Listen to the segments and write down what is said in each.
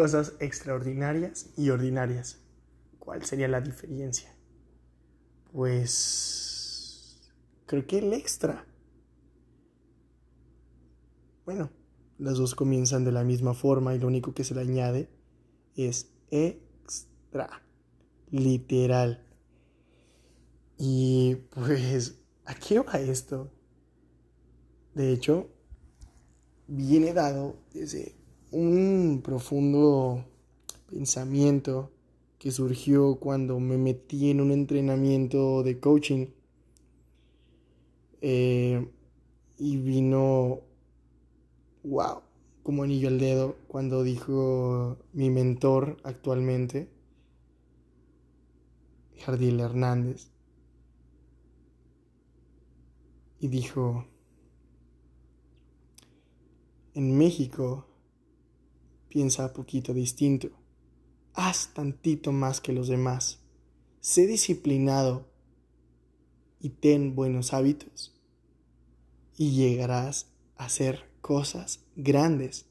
Cosas extraordinarias y ordinarias. ¿Cuál sería la diferencia? Pues creo que el extra. Bueno, las dos comienzan de la misma forma y lo único que se le añade es extra. Literal. Y pues, ¿a qué va esto? De hecho, viene dado desde un profundo pensamiento que surgió cuando me metí en un entrenamiento de coaching eh, y vino, wow, como anillo al dedo cuando dijo mi mentor actualmente, Jardiel Hernández, y dijo, en México piensa poquito distinto. Haz tantito más que los demás. Sé disciplinado y ten buenos hábitos. Y llegarás a hacer cosas grandes.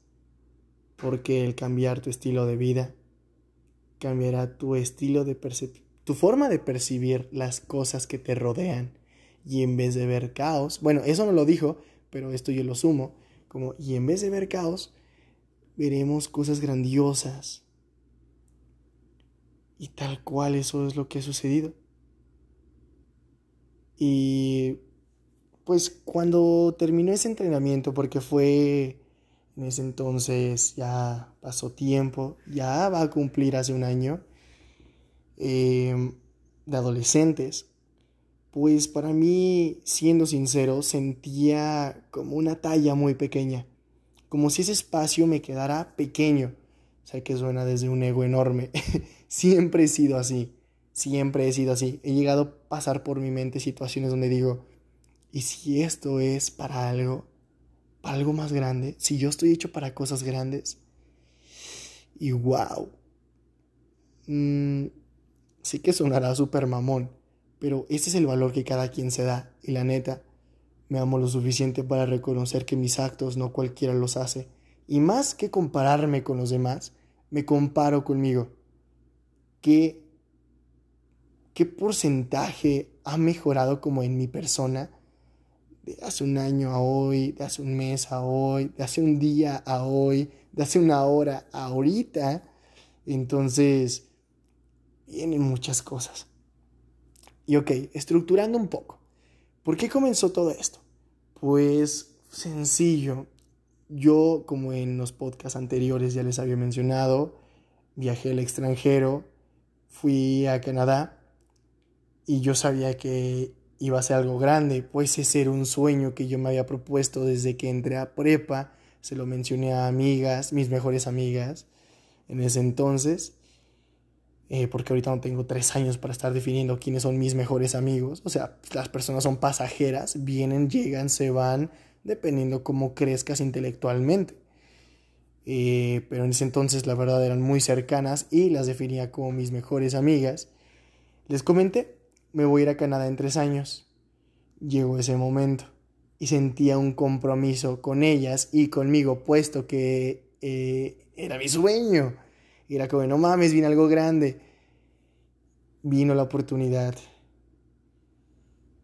Porque el cambiar tu estilo de vida cambiará tu estilo de tu forma de percibir las cosas que te rodean. Y en vez de ver caos, bueno, eso no lo dijo, pero esto yo lo sumo, como y en vez de ver caos, veremos cosas grandiosas. Y tal cual eso es lo que ha sucedido. Y pues cuando terminó ese entrenamiento, porque fue en ese entonces, ya pasó tiempo, ya va a cumplir hace un año, em, de adolescentes, pues para mí, siendo sincero, sentía como una talla muy pequeña como si ese espacio me quedara pequeño. Sé que suena desde un ego enorme. siempre he sido así, siempre he sido así. He llegado a pasar por mi mente situaciones donde digo, ¿y si esto es para algo? ¿Para algo más grande? Si yo estoy hecho para cosas grandes. Y wow. Mm, sí que sonará súper mamón, pero ese es el valor que cada quien se da. Y la neta, me amo lo suficiente para reconocer que mis actos no cualquiera los hace. Y más que compararme con los demás, me comparo conmigo. ¿Qué, qué porcentaje ha mejorado como en mi persona? De hace un año a hoy, de hace un mes a hoy, de hace un día a hoy, de hace una hora a ahorita. Entonces, vienen muchas cosas. Y ok, estructurando un poco. ¿Por qué comenzó todo esto? Pues sencillo. Yo, como en los podcasts anteriores ya les había mencionado, viajé al extranjero, fui a Canadá y yo sabía que iba a ser algo grande, pues ese era un sueño que yo me había propuesto desde que entré a prepa, se lo mencioné a amigas, mis mejores amigas en ese entonces, eh, porque ahorita no tengo tres años para estar definiendo quiénes son mis mejores amigos. O sea, las personas son pasajeras, vienen, llegan, se van, dependiendo cómo crezcas intelectualmente. Eh, pero en ese entonces la verdad eran muy cercanas y las definía como mis mejores amigas. Les comenté, me voy a ir a Canadá en tres años. Llegó ese momento y sentía un compromiso con ellas y conmigo, puesto que eh, era mi sueño. Y era como, no mames, viene algo grande. Vino la oportunidad.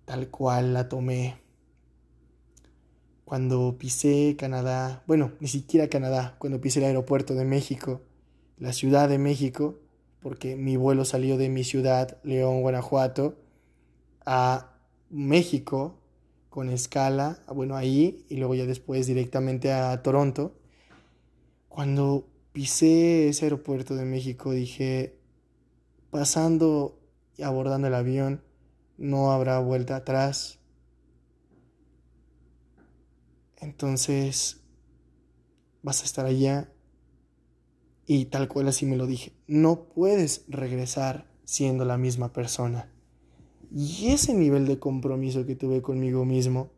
Tal cual la tomé. Cuando pisé Canadá, bueno, ni siquiera Canadá, cuando pisé el aeropuerto de México, la Ciudad de México, porque mi vuelo salió de mi ciudad, León, Guanajuato, a México, con escala, bueno, ahí, y luego ya después directamente a Toronto. Cuando pisé ese aeropuerto de México dije, pasando y abordando el avión, no habrá vuelta atrás. Entonces, vas a estar allá y tal cual así me lo dije, no puedes regresar siendo la misma persona. Y ese nivel de compromiso que tuve conmigo mismo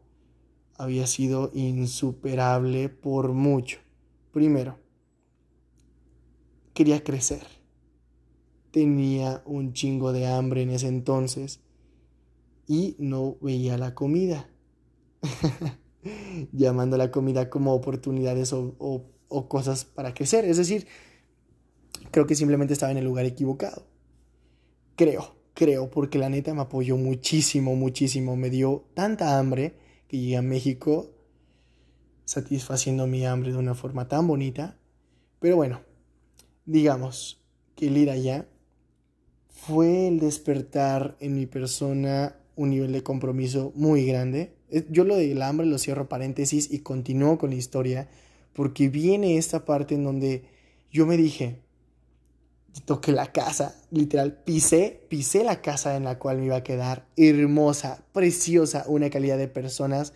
había sido insuperable por mucho. Primero, quería crecer. Tenía un chingo de hambre en ese entonces y no veía la comida. llamando la comida como oportunidades o, o cosas para crecer. Es decir, creo que simplemente estaba en el lugar equivocado. Creo, creo, porque la neta me apoyó muchísimo, muchísimo. Me dio tanta hambre que llegué a México satisfaciendo mi hambre de una forma tan bonita. Pero bueno, digamos que el ir allá fue el despertar en mi persona un nivel de compromiso muy grande. Yo lo del hambre lo cierro paréntesis y continúo con la historia porque viene esta parte en donde yo me dije, toqué la casa, literal, pisé, pisé la casa en la cual me iba a quedar, hermosa, preciosa, una calidad de personas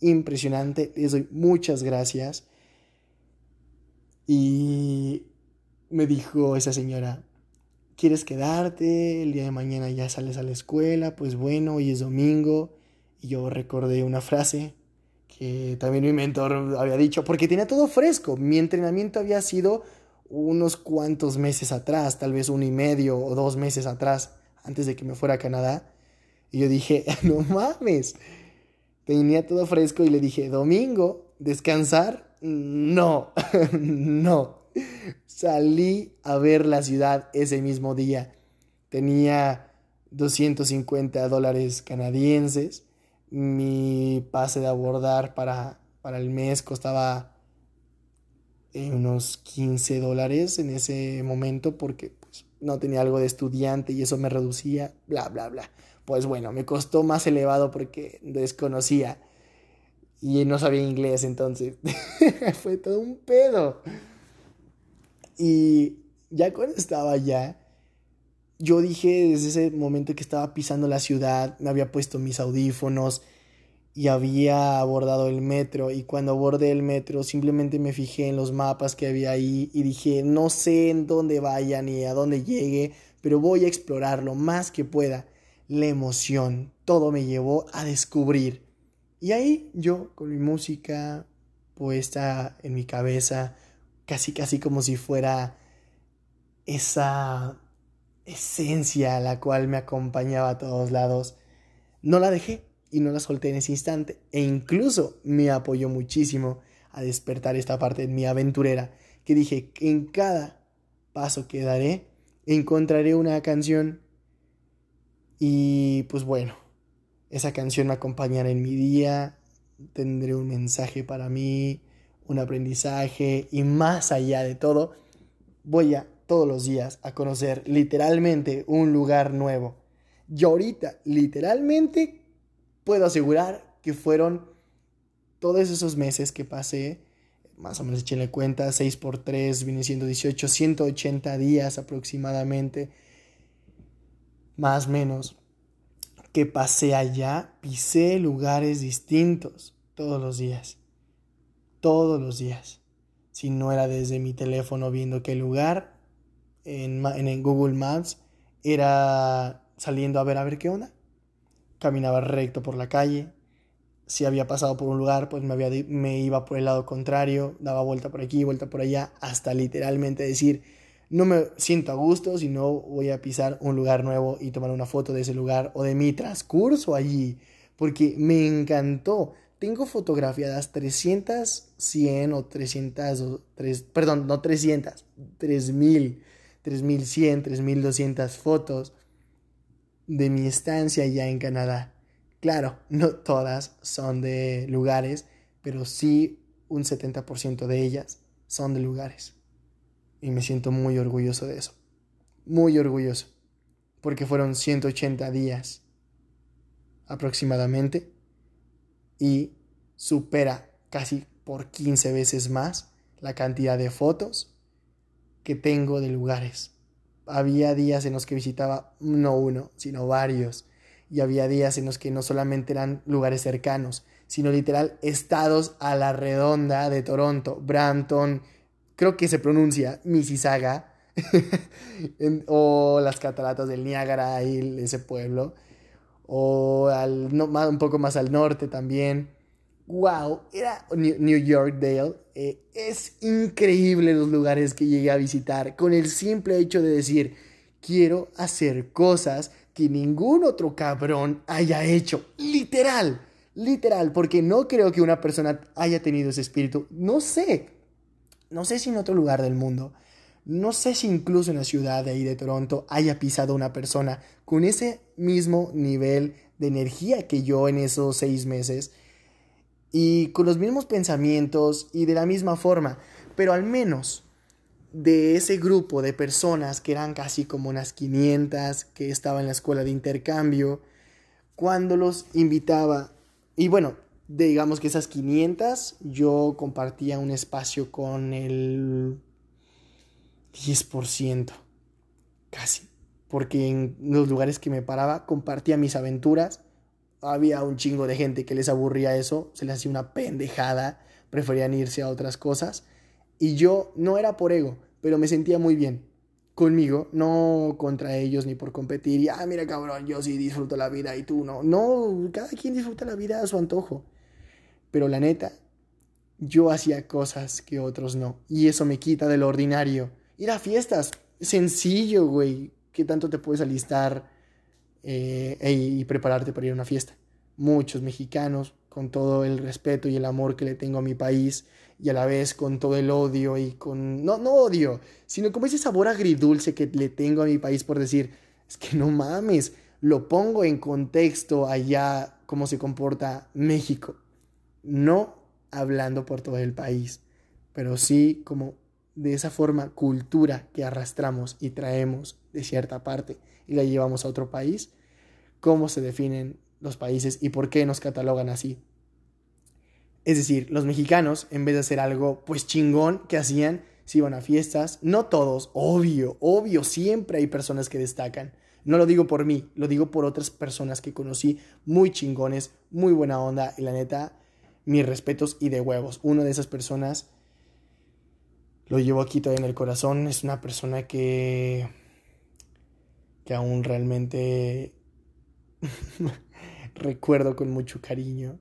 impresionante, les doy muchas gracias. Y me dijo esa señora, ¿quieres quedarte? El día de mañana ya sales a la escuela, pues bueno, hoy es domingo. Y yo recordé una frase que también mi mentor había dicho, porque tenía todo fresco. Mi entrenamiento había sido unos cuantos meses atrás, tal vez uno y medio o dos meses atrás, antes de que me fuera a Canadá. Y yo dije, no mames, tenía todo fresco y le dije, domingo, descansar, no, no. Salí a ver la ciudad ese mismo día. Tenía 250 dólares canadienses mi pase de abordar para, para el mes costaba eh, unos 15 dólares en ese momento porque pues, no tenía algo de estudiante y eso me reducía, bla, bla, bla. Pues bueno, me costó más elevado porque desconocía y no sabía inglés entonces. Fue todo un pedo. Y ya cuando estaba allá, yo dije desde ese momento que estaba pisando la ciudad, me había puesto mis audífonos y había abordado el metro y cuando abordé el metro simplemente me fijé en los mapas que había ahí y dije no sé en dónde vaya ni a dónde llegue, pero voy a explorar lo más que pueda. La emoción, todo me llevó a descubrir. Y ahí yo con mi música puesta en mi cabeza, casi casi como si fuera esa esencia a la cual me acompañaba a todos lados, no la dejé y no la solté en ese instante. E incluso me apoyó muchísimo a despertar esta parte en mi aventurera, que dije que en cada paso que daré encontraré una canción y pues bueno, esa canción me acompañará en mi día, tendré un mensaje para mí, un aprendizaje y más allá de todo, voy a todos los días a conocer literalmente un lugar nuevo. Y ahorita, literalmente, puedo asegurar que fueron todos esos meses que pasé, más o menos echenle cuenta, 6 por 3 viene siendo 18, 180 días aproximadamente, más o menos, que pasé allá, pisé lugares distintos todos los días, todos los días. Si no era desde mi teléfono viendo qué lugar, en, Google Maps era saliendo a ver a ver qué onda. Caminaba recto por la calle. Si había pasado por un lugar, pues me, me iba por el lado contrario, daba vuelta por aquí, vuelta por allá, hasta literalmente decir, no me siento a gusto si no voy a pisar un lugar nuevo y tomar una foto de ese lugar o de mi transcurso allí, porque me encantó. Tengo fotografiadas 300, 100 o 300, o 3, perdón, no 300, 3000 3100, 3200 fotos de mi estancia ya en Canadá. Claro, no todas son de lugares, pero sí un 70% de ellas son de lugares. Y me siento muy orgulloso de eso. Muy orgulloso. Porque fueron 180 días aproximadamente y supera casi por 15 veces más la cantidad de fotos que tengo de lugares. Había días en los que visitaba no uno, sino varios. Y había días en los que no solamente eran lugares cercanos, sino literal estados a la redonda de Toronto, Brampton, creo que se pronuncia Mississauga, o las cataratas del Niágara, y ese pueblo, o al, un poco más al norte también wow, era New York Dale. Eh, es increíble los lugares que llegué a visitar con el simple hecho de decir, quiero hacer cosas que ningún otro cabrón haya hecho. Literal. Literal, porque no creo que una persona haya tenido ese espíritu. No sé. No sé si en otro lugar del mundo. No sé si incluso en la ciudad de ahí de Toronto haya pisado una persona con ese mismo nivel de energía que yo en esos seis meses y con los mismos pensamientos y de la misma forma, pero al menos de ese grupo de personas que eran casi como unas 500 que estaban en la escuela de intercambio, cuando los invitaba, y bueno, digamos que esas 500 yo compartía un espacio con el 10%, casi, porque en los lugares que me paraba compartía mis aventuras había un chingo de gente que les aburría eso, se les hacía una pendejada, preferían irse a otras cosas. Y yo no era por ego, pero me sentía muy bien conmigo, no contra ellos ni por competir. Y, ah, mira cabrón, yo sí disfruto la vida y tú no. No, cada quien disfruta la vida a su antojo. Pero la neta, yo hacía cosas que otros no. Y eso me quita de lo ordinario. Ir a fiestas, sencillo, güey. ¿Qué tanto te puedes alistar? Eh, y prepararte para ir a una fiesta. Muchos mexicanos, con todo el respeto y el amor que le tengo a mi país, y a la vez con todo el odio y con... No, no odio, sino como ese sabor agridulce que le tengo a mi país por decir, es que no mames, lo pongo en contexto allá cómo se comporta México. No hablando por todo el país, pero sí como de esa forma cultura que arrastramos y traemos de cierta parte y la llevamos a otro país, cómo se definen los países y por qué nos catalogan así. Es decir, los mexicanos, en vez de hacer algo pues chingón que hacían, se iban a fiestas, no todos, obvio, obvio, siempre hay personas que destacan. No lo digo por mí, lo digo por otras personas que conocí muy chingones, muy buena onda y la neta, mis respetos y de huevos. Una de esas personas lo llevo aquí todavía en el corazón, es una persona que que aún realmente recuerdo con mucho cariño.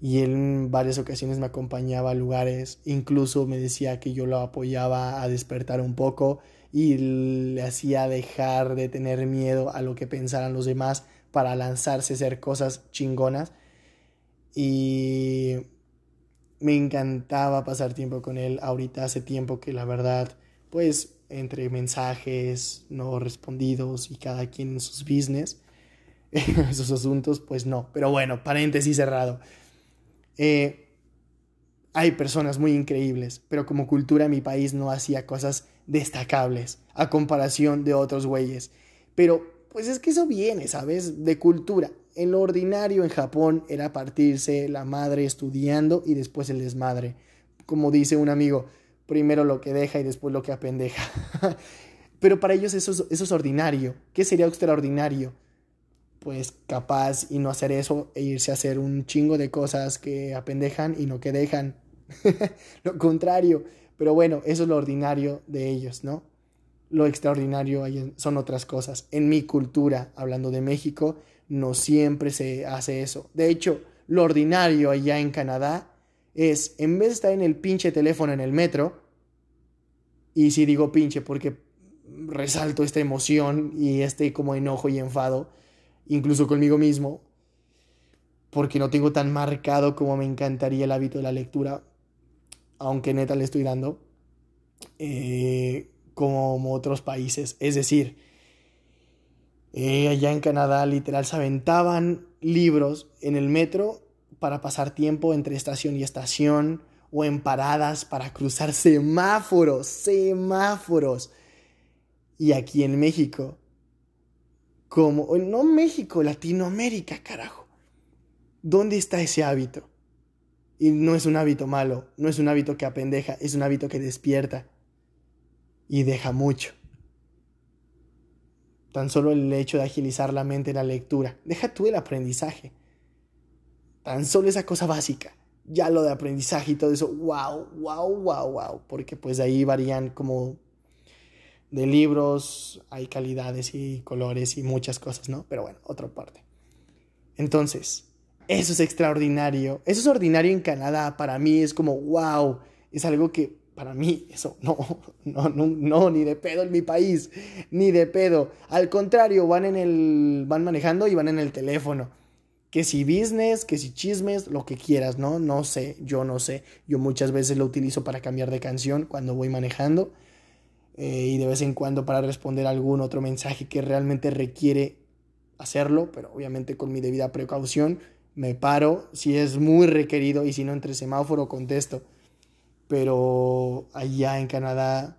Y él en varias ocasiones me acompañaba a lugares, incluso me decía que yo lo apoyaba a despertar un poco y le hacía dejar de tener miedo a lo que pensaran los demás para lanzarse a hacer cosas chingonas. Y me encantaba pasar tiempo con él. Ahorita hace tiempo que la verdad, pues entre mensajes no respondidos y cada quien en sus business, esos asuntos, pues no. Pero bueno, paréntesis cerrado. Eh, hay personas muy increíbles, pero como cultura mi país no hacía cosas destacables a comparación de otros güeyes. Pero pues es que eso viene, ¿sabes? De cultura. En lo ordinario en Japón era partirse la madre estudiando y después el desmadre. Como dice un amigo, primero lo que deja y después lo que apendeja. Pero para ellos eso es, ordinario. ¿Qué sería extraordinario? Pues capaz y no hacer eso e irse a hacer un chingo de cosas que apendejan y no que dejan. lo contrario. Pero bueno, eso es lo ordinario de ellos, ¿no? Lo extraordinario son otras cosas. En mi cultura, hablando de México, no siempre se hace eso. De hecho, lo ordinario allá en Canadá es, en vez de estar en el pinche teléfono en el metro, y si digo pinche porque resalto esta emoción y este como enojo y enfado, incluso conmigo mismo, porque no tengo tan marcado como me encantaría el hábito de la lectura, aunque neta le estoy dando, eh, como otros países. Es decir, allá en Canadá literal se aventaban libros en el metro para pasar tiempo entre estación y estación o en paradas para cruzar semáforos, semáforos. Y aquí en México, como, no México, Latinoamérica, carajo. ¿Dónde está ese hábito? Y no es un hábito malo, no es un hábito que apendeja, es un hábito que despierta y deja mucho. Tan solo el hecho de agilizar la mente en la lectura, deja tú el aprendizaje. Tan solo esa cosa básica. Ya lo de aprendizaje y todo eso, wow, wow, wow, wow. Porque pues ahí varían como de libros, hay calidades y colores y muchas cosas, ¿no? Pero bueno, otra parte. Entonces, eso es extraordinario. Eso es ordinario en Canadá. Para mí es como, wow, es algo que para mí eso no, no, no, no, ni de pedo en mi país, ni de pedo. Al contrario, van en el, van manejando y van en el teléfono Que si business, que si chismes, lo que quieras, ¿no? No sé, yo no sé. Yo muchas veces lo utilizo para cambiar de canción cuando voy manejando eh, y de vez en cuando para responder algún otro mensaje que realmente requiere hacerlo, pero obviamente con mi debida precaución. Me paro si es muy requerido y si no entre semáforo contesto. Pero allá en Canadá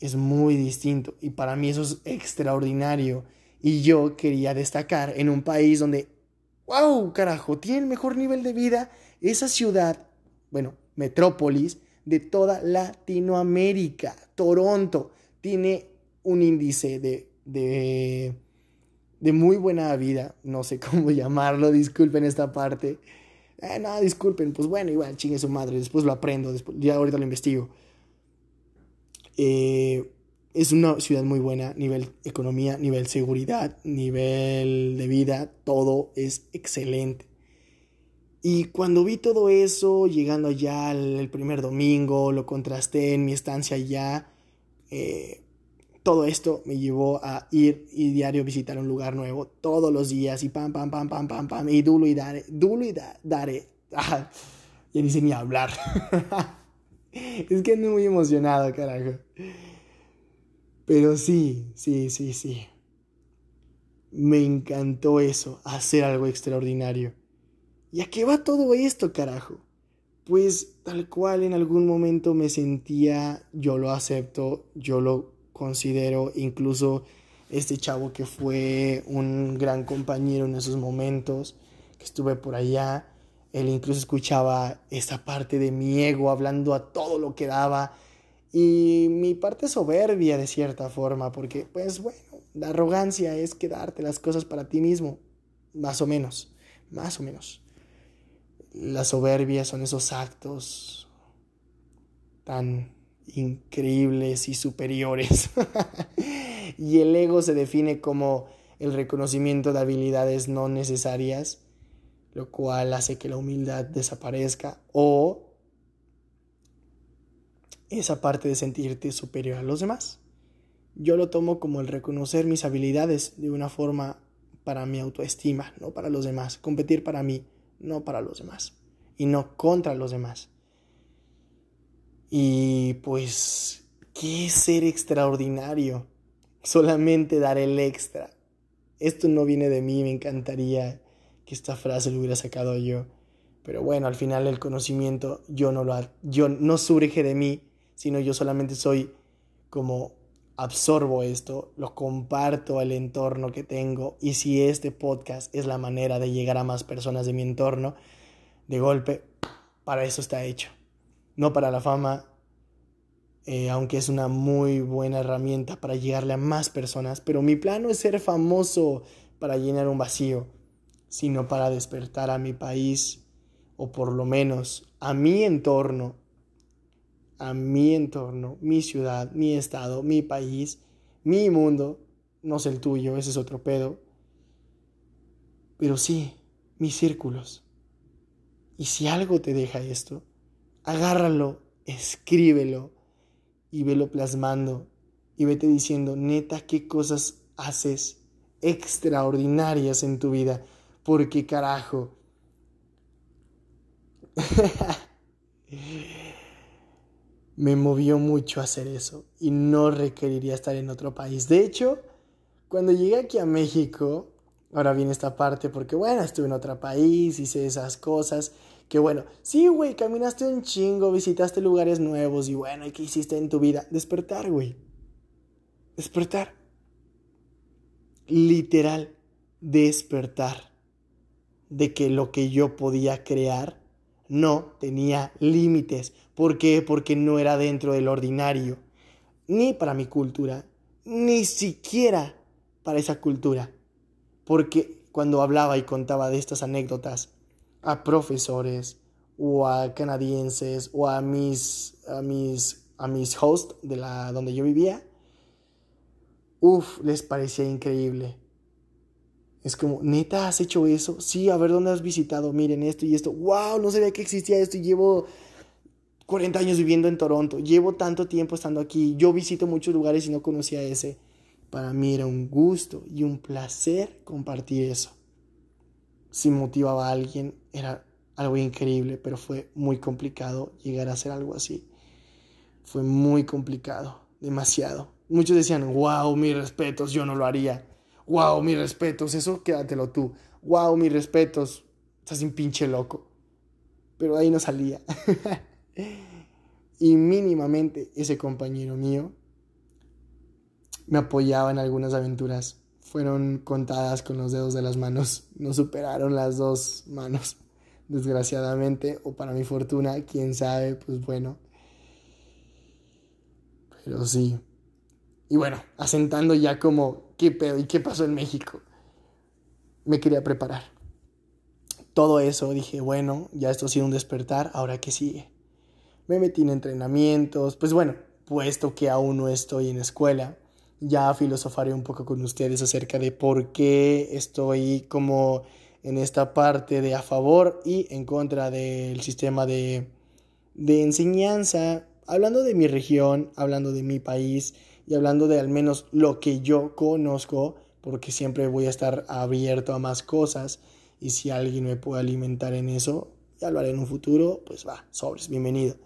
es muy distinto y para mí eso es extraordinario. Y yo quería destacar en un país donde wow, carajo, tiene el mejor nivel de vida esa ciudad, bueno, metrópolis de toda Latinoamérica. Toronto tiene un índice de, de, de muy buena vida, no sé cómo llamarlo, disculpen esta parte. Eh, no, disculpen, pues bueno, igual chingue su madre, después lo aprendo, ya ahorita lo investigo. Eh, es una ciudad muy buena, nivel economía, nivel seguridad, nivel de vida, todo es excelente. Y cuando vi todo eso, llegando allá el primer domingo, lo contrasté en mi estancia allá, eh, todo esto me llevó a ir y diario visitar un lugar nuevo todos los días y pam, pam, pam, pam, pam, pam, y dulo y dare, dulo y da, dare. Ah, ya ni sé ni hablar. es que ando muy emocionado, carajo. Pero sí, sí, sí, sí. Me encantó eso, hacer algo extraordinario. ¿Y a qué va todo esto, carajo? Pues tal cual en algún momento me sentía, yo lo acepto, yo lo considero, incluso este chavo que fue un gran compañero en esos momentos, que estuve por allá, él incluso escuchaba esa parte de mi ego hablando a todo lo que daba y mi parte soberbia de cierta forma, porque pues bueno, la arrogancia es quedarte las cosas para ti mismo, más o menos, más o menos. La soberbia son esos actos tan increíbles y superiores. y el ego se define como el reconocimiento de habilidades no necesarias, lo cual hace que la humildad desaparezca o esa parte de sentirte superior a los demás. Yo lo tomo como el reconocer mis habilidades de una forma para mi autoestima, no para los demás. Competir para mí, no para los demás. Y no contra los demás. Y pues, ¿qué ser extraordinario? Solamente dar el extra. Esto no viene de mí, me encantaría que esta frase lo hubiera sacado yo. Pero bueno, al final el conocimiento yo no lo yo no surge de mí, sino yo solamente soy como absorbo esto, lo comparto al entorno que tengo y si este podcast es la manera de llegar a más personas de mi entorno, de golpe, para eso está hecho. No para la fama, eh, aunque es una muy buena herramienta para llegarle a más personas, pero mi plan no es ser famoso para llenar un vacío, sino para despertar a mi país o por lo menos a mi entorno a mi entorno, mi ciudad, mi estado, mi país, mi mundo, no sé el tuyo, ese es otro pedo, pero sí, mis círculos. Y si algo te deja esto, agárralo, escríbelo y velo plasmando y vete diciendo, neta, qué cosas haces extraordinarias en tu vida, porque carajo. me movió mucho hacer eso y no requeriría estar en otro país. De hecho, cuando llegué aquí a México, ahora viene esta parte porque bueno, estuve en otro país, hice esas cosas, que bueno, sí, güey, caminaste un chingo, visitaste lugares nuevos y bueno, ¿y qué hiciste en tu vida? Despertar, güey. Despertar. Literal, despertar. De que lo que yo podía crear no tenía límites. ¿Por qué? Porque no era dentro del ordinario, ni para mi cultura, ni siquiera para esa cultura. Porque cuando hablaba y contaba de estas anécdotas a profesores o a canadienses o a mis, a mis, a mis hosts de la donde yo vivía, uff, les parecía increíble. Es como, neta, ¿has hecho eso? Sí, a ver dónde has visitado, miren esto y esto. ¡Wow! No sabía que existía esto y llevo 40 años viviendo en Toronto. Llevo tanto tiempo estando aquí. Yo visito muchos lugares y no conocía ese. Para mí era un gusto y un placer compartir eso. si motivaba a alguien, era algo increíble, pero fue muy complicado llegar a hacer algo así. Fue muy complicado, demasiado. Muchos decían, wow, mis respetos, yo no lo haría. Wow, mis respetos, eso quédatelo tú. Wow, mis respetos, estás un pinche loco. Pero ahí no salía. y mínimamente ese compañero mío me apoyaba en algunas aventuras. Fueron contadas con los dedos de las manos. No superaron las dos manos desgraciadamente, o para mi fortuna, quién sabe, pues bueno. Pero sí. Y bueno, asentando ya como, ¿qué pedo? ¿Y qué pasó en México? Me quería preparar. Todo eso dije, bueno, ya esto ha sido un despertar, ahora qué sigue. Me metí en entrenamientos, pues bueno, puesto que aún no estoy en escuela, ya filosofaré un poco con ustedes acerca de por qué estoy como en esta parte de a favor y en contra del sistema de, de enseñanza, hablando de mi región, hablando de mi país y hablando de al menos lo que yo conozco, porque siempre voy a estar abierto a más cosas y si alguien me puede alimentar en eso, ya lo haré en un futuro, pues va, sobres, bienvenido.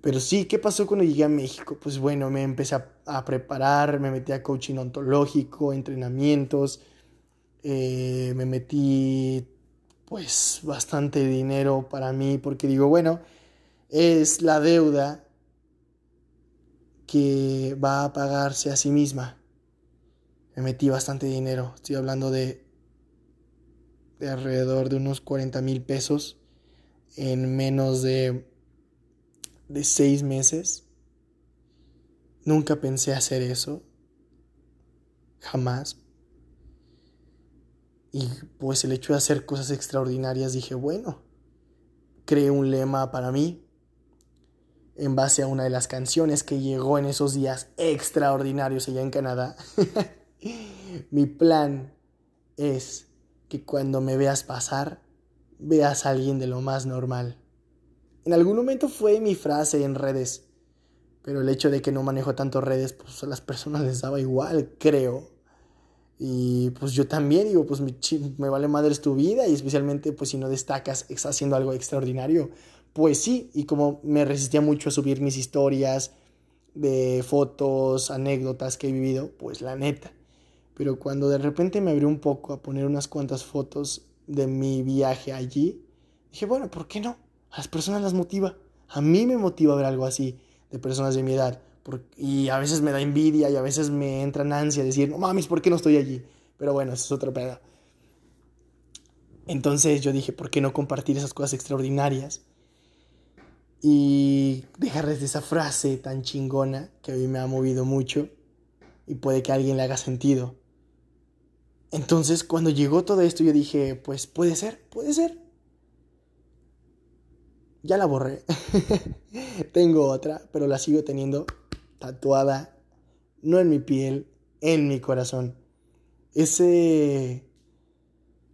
Pero sí, ¿qué pasó cuando llegué a México? Pues bueno, me empecé a, preparar, me metí a coaching ontológico, entrenamientos, eh, me metí pues bastante dinero para mí porque digo, bueno, es la deuda que va a pagarse a sí misma. Me metí bastante dinero, estoy hablando de, de alrededor de unos 40 mil pesos en menos de, de seis meses. Nunca pensé hacer eso, jamás, y pues el hecho de hacer cosas extraordinarias dije, bueno, creé un lema para mí en base a una de las canciones que llegó en esos días extraordinarios allá en Canadá. Mi plan es que cuando me veas pasar, veas a alguien de lo más normal. En algún momento fue mi frase en redes, pero el hecho de que no manejo tanto redes, pues a las personas les daba igual, creo. Y pues yo también digo, pues me, me vale madres tu vida y especialmente pues si no destacas, estás haciendo algo extraordinario. Pues sí, y como me resistía mucho a subir mis historias de fotos, anécdotas que he vivido, pues la neta. Pero cuando de repente me abrió un poco a poner unas cuantas fotos de mi viaje allí, dije, bueno, ¿por qué no? A las personas las motiva. A mí me motiva ver algo así de personas de mi edad y a veces me da envidia y a veces me entra en ansia decir, no mames, ¿por qué no estoy allí? Pero bueno, eso es otro pedo. Entonces yo dije, ¿por qué no compartir esas cosas extraordinarias? Y dejarles esa frase tan chingona que a mí me ha movido mucho y puede que alguien le haga sentido. Entonces cuando llegó todo esto yo dije, pues puede ser, puede ser. Ya la borré. Tengo otra, pero la sigo teniendo tatuada, no en mi piel, en mi corazón. Ese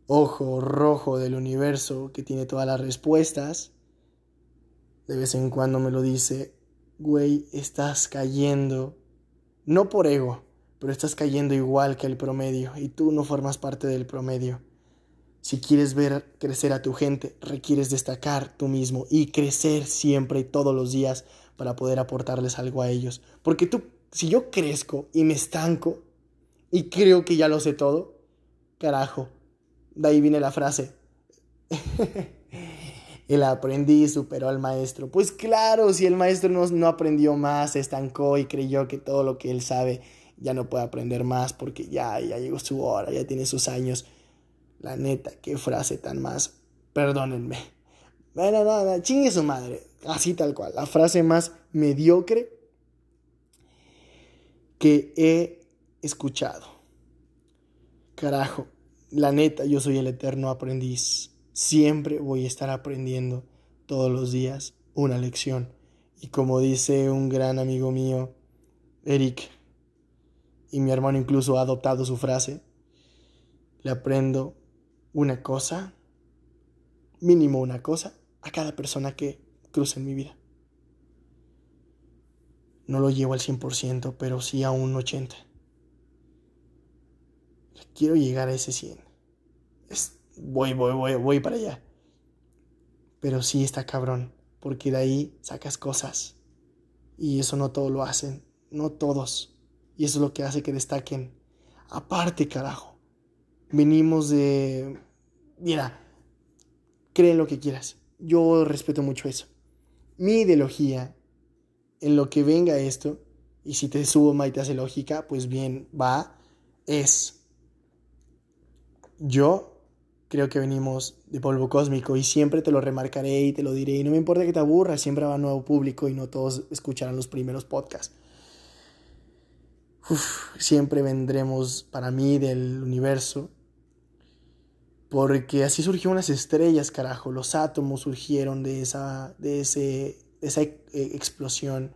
ojo rojo del universo que tiene todas las respuestas, de vez en cuando me lo dice, güey, estás cayendo, no por ego, pero estás cayendo igual que el promedio y tú no formas parte del promedio. Si quieres ver crecer a tu gente, requieres destacar tú mismo y crecer siempre y todos los días para poder aportarles algo a ellos. Porque tú, si yo crezco y me estanco y creo que ya lo sé todo, carajo, de ahí viene la frase. el aprendiz superó al maestro. Pues claro, si el maestro no, no aprendió más, se estancó y creyó que todo lo que él sabe ya no puede aprender más porque ya, ya llegó su hora, ya tiene sus años. La neta, qué frase tan más. Perdónenme. Bueno, no, no, chingue su madre. Así tal cual. La frase más mediocre que he escuchado. Carajo, la neta, yo soy el eterno aprendiz. Siempre voy a estar aprendiendo todos los días una lección. Y como dice un gran amigo mío, Eric, y mi hermano incluso ha adoptado su frase, le aprendo una cosa, mínimo una cosa, a cada persona que cruce en mi vida. No lo llevo al 100%, pero sí a un 80%. Quiero llegar a ese 100%. Es voy, voy, voy, voy para allá. Pero sí está cabrón, porque de ahí sacas cosas. Y eso no todos lo hacen, no todos. Y eso es lo que hace que destaquen. Aparte, carajo. Venimos de... Mira, creen lo que quieras. Yo respeto mucho eso. Mi ideología, en lo que venga esto, y si te subo y te hace lógica, pues bien, va, es yo creo que venimos de polvo cósmico y siempre te lo remarcaré y te lo diré. Y no me importa que te aburras, siempre va nuevo público y no todos escucharán los primeros podcasts. siempre vendremos para mí del universo. Porque así surgieron las estrellas, carajo. Los átomos surgieron de esa, de ese, de esa e, explosión.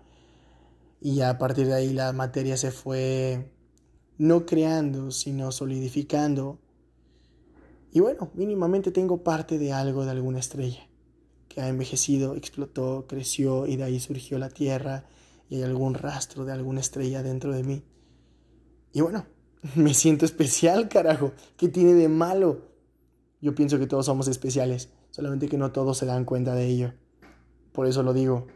Y a partir de ahí la materia se fue no creando, sino solidificando y bueno, mínimamente tengo parte de algo de alguna estrella, que ha envejecido, explotó, creció y de ahí surgió la Tierra y hay algún rastro de alguna estrella dentro de mí. Y bueno, me siento especial, carajo. ¿Qué tiene de malo? Yo pienso que todos somos especiales, solamente que no todos se dan cuenta de ello. Por eso lo digo.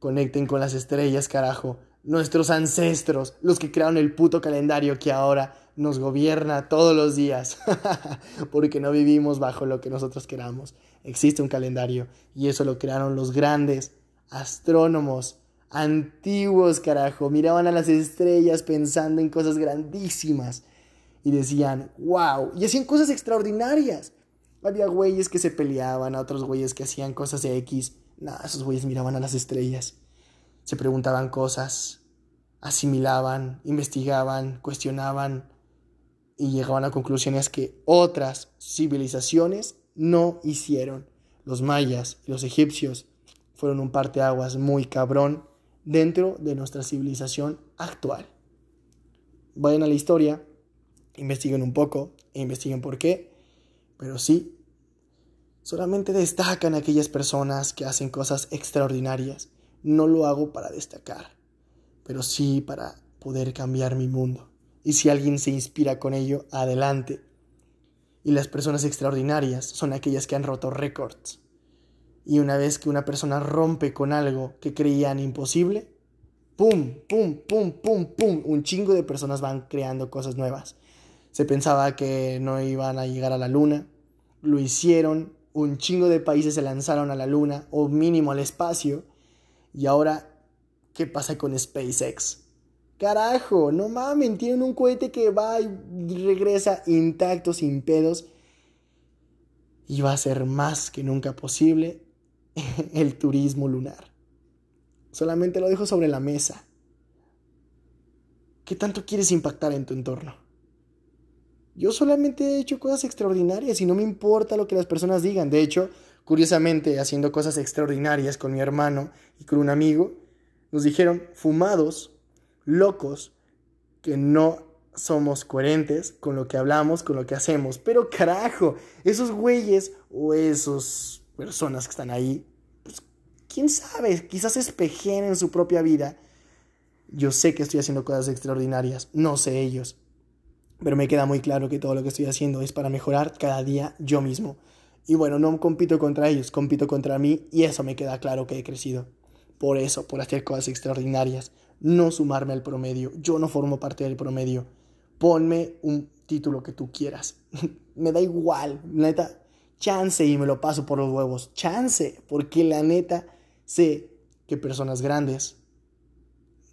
Conecten con las estrellas, carajo. Nuestros ancestros, los que crearon el puto calendario que ahora nos gobierna todos los días, porque no vivimos bajo lo que nosotros queramos. Existe un calendario y eso lo crearon los grandes astrónomos antiguos, carajo. Miraban a las estrellas pensando en cosas grandísimas y decían, wow, y hacían cosas extraordinarias. Había güeyes que se peleaban, a otros güeyes que hacían cosas de X. Nada, esos güeyes miraban a las estrellas, se preguntaban cosas, asimilaban, investigaban, cuestionaban, y llegaban a conclusiones que otras civilizaciones no hicieron. Los mayas y los egipcios fueron un parteaguas muy cabrón dentro de nuestra civilización actual. Vayan a la historia, investiguen un poco e investiguen por qué, pero sí, solamente destacan aquellas personas que hacen cosas extraordinarias. No lo hago para destacar, pero sí para poder cambiar mi mundo y si alguien se inspira con ello, adelante. Y las personas extraordinarias son aquellas que han roto récords. Y una vez que una persona rompe con algo que creían imposible, ¡pum, pum, pum, pum, pum! Un chingo de personas van creando cosas nuevas. Se pensaba que no iban a llegar a la luna, lo hicieron, un chingo de países se lanzaron a la luna o mínimo al espacio. Y ahora, ¿qué pasa con SpaceX? Carajo, no mamen, tienen un cohete que va y regresa intacto, sin pedos. Y va a ser más que nunca posible el turismo lunar. Solamente lo dejo sobre la mesa. ¿Qué tanto quieres impactar en tu entorno? Yo solamente he hecho cosas extraordinarias y no me importa lo que las personas digan. De hecho, curiosamente, haciendo cosas extraordinarias con mi hermano y con un amigo, nos dijeron, fumados, locos que no somos coherentes con lo que hablamos, con lo que hacemos. Pero carajo, esos güeyes o esas personas que están ahí, pues quién sabe, quizás espejen en su propia vida. Yo sé que estoy haciendo cosas extraordinarias, no sé ellos. Pero me queda muy claro que todo lo que estoy haciendo es para mejorar cada día yo mismo. Y bueno, no compito contra ellos, compito contra mí y eso me queda claro que he crecido. Por eso, por hacer cosas extraordinarias, no sumarme al promedio. Yo no formo parte del promedio. Ponme un título que tú quieras. me da igual, neta. Chance y me lo paso por los huevos. Chance, porque la neta sé que personas grandes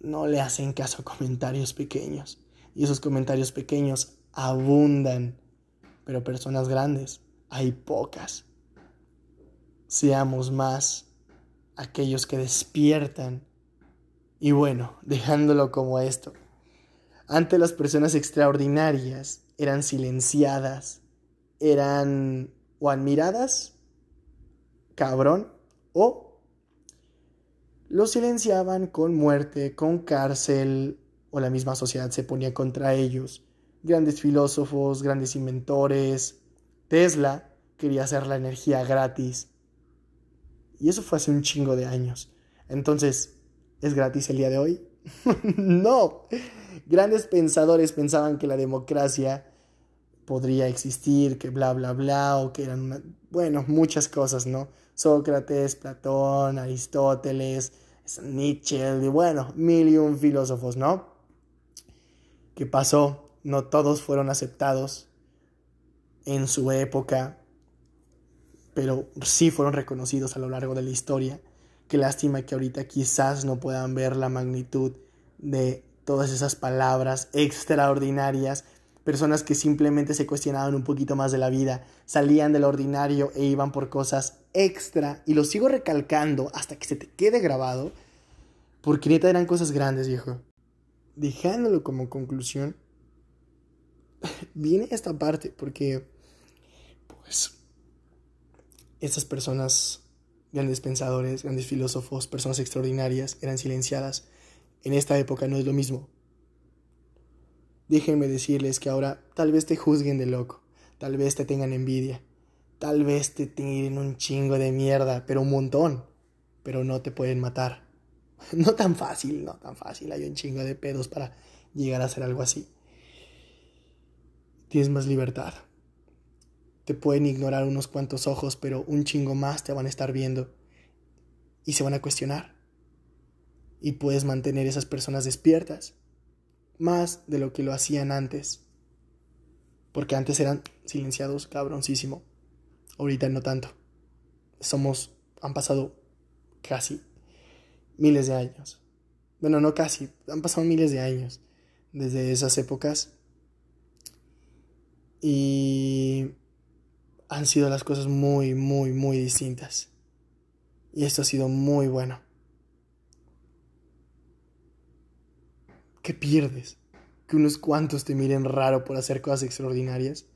no le hacen caso a comentarios pequeños. Y esos comentarios pequeños abundan. Pero personas grandes hay pocas. Seamos más aquellos que despiertan y bueno, dejándolo como esto, ante las personas extraordinarias eran silenciadas, eran o admiradas, cabrón, o lo silenciaban con muerte, con cárcel, o la misma sociedad se ponía contra ellos. Grandes filósofos, grandes inventores. Tesla quería hacer la energía gratis. Y eso fue hace un chingo de años. Entonces, ¿Es gratis el día de hoy? no. Grandes pensadores pensaban que la democracia podría existir, que bla, bla, bla, o que eran, bueno, muchas cosas, ¿no? Sócrates, Platón, Aristóteles, Nietzsche, y bueno, mil y un filósofos, ¿no? ¿Qué pasó? No todos fueron aceptados en su época, pero sí fueron reconocidos a lo largo de la historia. Qué lástima que ahorita quizás no puedan ver la magnitud de todas esas palabras extraordinarias personas que simplemente se cuestionaban un poquito más de la vida, salían del ordinario e iban por cosas extra, y lo sigo recalcando hasta que se te quede grabado, porque neta eran cosas grandes, viejo. Dejándolo como conclusión, viene esta parte, porque, pues, estas personas, grandes pensadores, grandes filósofos, personas extraordinarias, eran silenciadas. En esta época no es lo mismo. Déjenme decirles que ahora tal vez te juzguen de loco, tal vez te tengan envidia, tal vez te tiren un chingo de mierda, pero un montón, pero no te pueden matar. No tan fácil, no tan fácil, hay un chingo de pedos para llegar a hacer algo así. Tienes más libertad. Te pueden ignorar unos cuantos ojos, pero un chingo más te van a estar viendo y se van a cuestionar. Y puedes mantener esas personas despiertas más de lo que lo hacían antes. Porque antes eran silenciados cabroncísimo. Ahorita no tanto. Somos, han pasado casi miles de años. Bueno, no casi, han pasado miles de años desde esas épocas. Y han sido las cosas muy, muy, muy distintas. Y esto ha sido muy bueno. ¿Qué pierdes? ¿Que unos cuantos te miren raro por hacer cosas extraordinarias?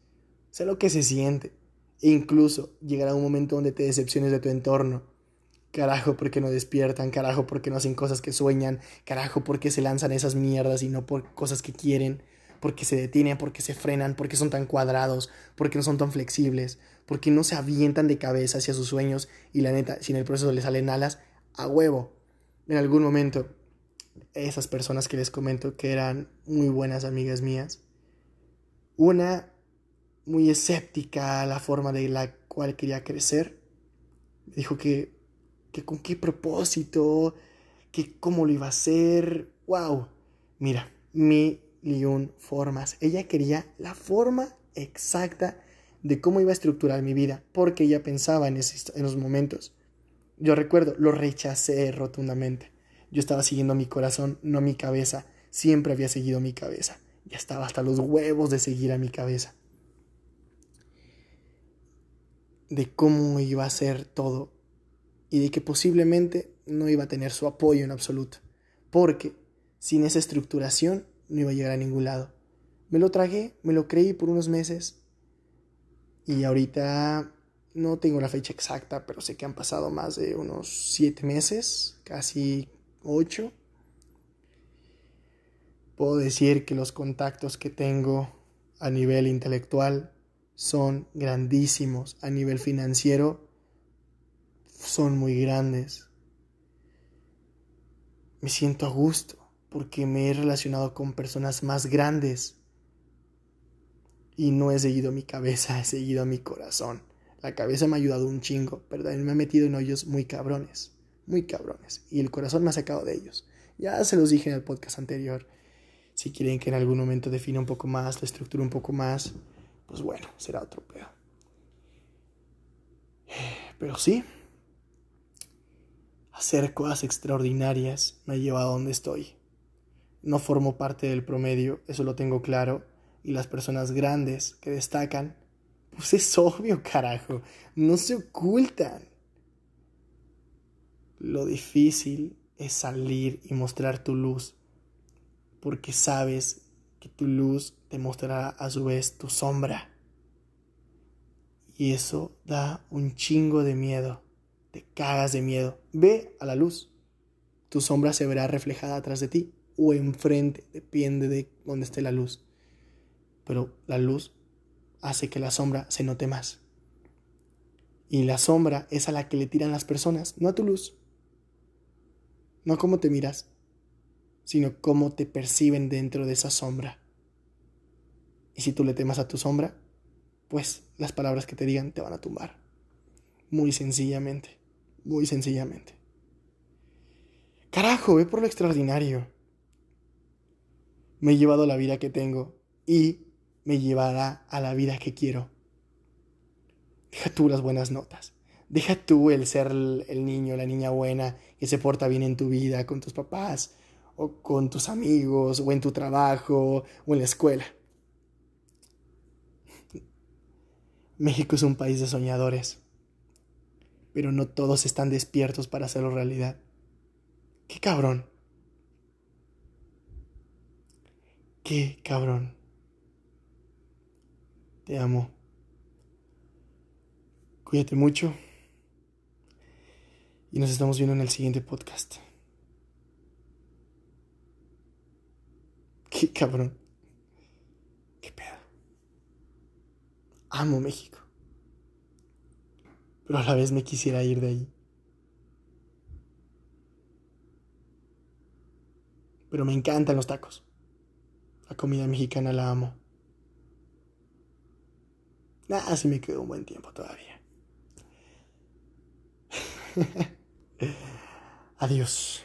Sé lo que se siente. E incluso llegará un momento donde te decepciones de tu entorno. Carajo, porque no despiertan, carajo, porque no hacen cosas que sueñan, carajo, porque se lanzan esas mierdas y no por cosas que quieren, porque se detienen, porque se frenan, porque son tan cuadrados, porque no son tan flexibles, porque no se avientan de cabeza hacia sus sueños y la neta, si en el proceso les salen alas, a huevo. En algún momento esas personas que les comento que eran muy buenas amigas mías. Una muy escéptica a la forma de la cual quería crecer. Dijo que, que con qué propósito, que cómo lo iba a hacer. ¡Wow! Mira, mil y un formas. Ella quería la forma exacta de cómo iba a estructurar mi vida, porque ella pensaba en, esos, en los momentos. Yo recuerdo, lo rechacé rotundamente. Yo estaba siguiendo mi corazón, no mi cabeza. Siempre había seguido mi cabeza. Ya estaba hasta los huevos de seguir a mi cabeza. De cómo iba a ser todo y de que posiblemente no iba a tener su apoyo en absoluto. Porque sin esa estructuración no iba a llegar a ningún lado. Me lo tragué, me lo creí por unos meses y ahorita no tengo la fecha exacta, pero sé que han pasado más de unos siete meses, casi 8. Puedo decir que los contactos que tengo a nivel intelectual son grandísimos, a nivel financiero son muy grandes. Me siento a gusto porque me he relacionado con personas más grandes y no he seguido mi cabeza, he seguido mi corazón. La cabeza me ha ayudado un chingo, pero también me ha metido en hoyos muy cabrones muy cabrones. Y el corazón me ha sacado de ellos. Ya se los dije en el podcast anterior. Si quieren que en algún momento defina un poco más, la estructura un poco más, pues bueno, será otro pedo. Pero sí, hacer cosas extraordinarias me ha llevado a donde estoy. No formo parte del promedio, eso lo tengo claro. Y las personas grandes que destacan, pues es obvio, carajo, no se ocultan. Lo difícil es salir y mostrar tu luz, porque sabes que tu luz te mostrará a su vez tu sombra. Y eso da un chingo de miedo, te cagas de miedo. Ve a la luz, tu sombra se verá reflejada atrás de ti o enfrente, depende de dónde esté la luz. Pero la luz hace que la sombra se note más. Y la sombra es a la que le tiran las personas, no a tu luz. No cómo te miras, sino cómo te perciben dentro de esa sombra. Y si tú le temas a tu sombra, pues las palabras que te digan te van a tumbar. Muy sencillamente, muy sencillamente. Carajo, ve por lo extraordinario. Me he llevado la vida que tengo y me llevará a la vida que quiero. Deja tú las buenas notas. Deja tú el ser el, niño, la niña buena que se porta bien en tu vida, con tus papás, o con tus amigos, o en tu trabajo, o en la escuela. México es un país de soñadores, pero no todos están despiertos para hacerlo realidad. Qué cabrón. Qué cabrón. Te amo. Cuídate mucho. Y nos estamos viendo en el siguiente podcast. Qué cabrón. Qué pedo. Amo México. Pero a la vez me quisiera ir de ahí. Pero me encantan los tacos. La comida mexicana la amo. Ah, sí me quedo un buen tiempo todavía. Adiós.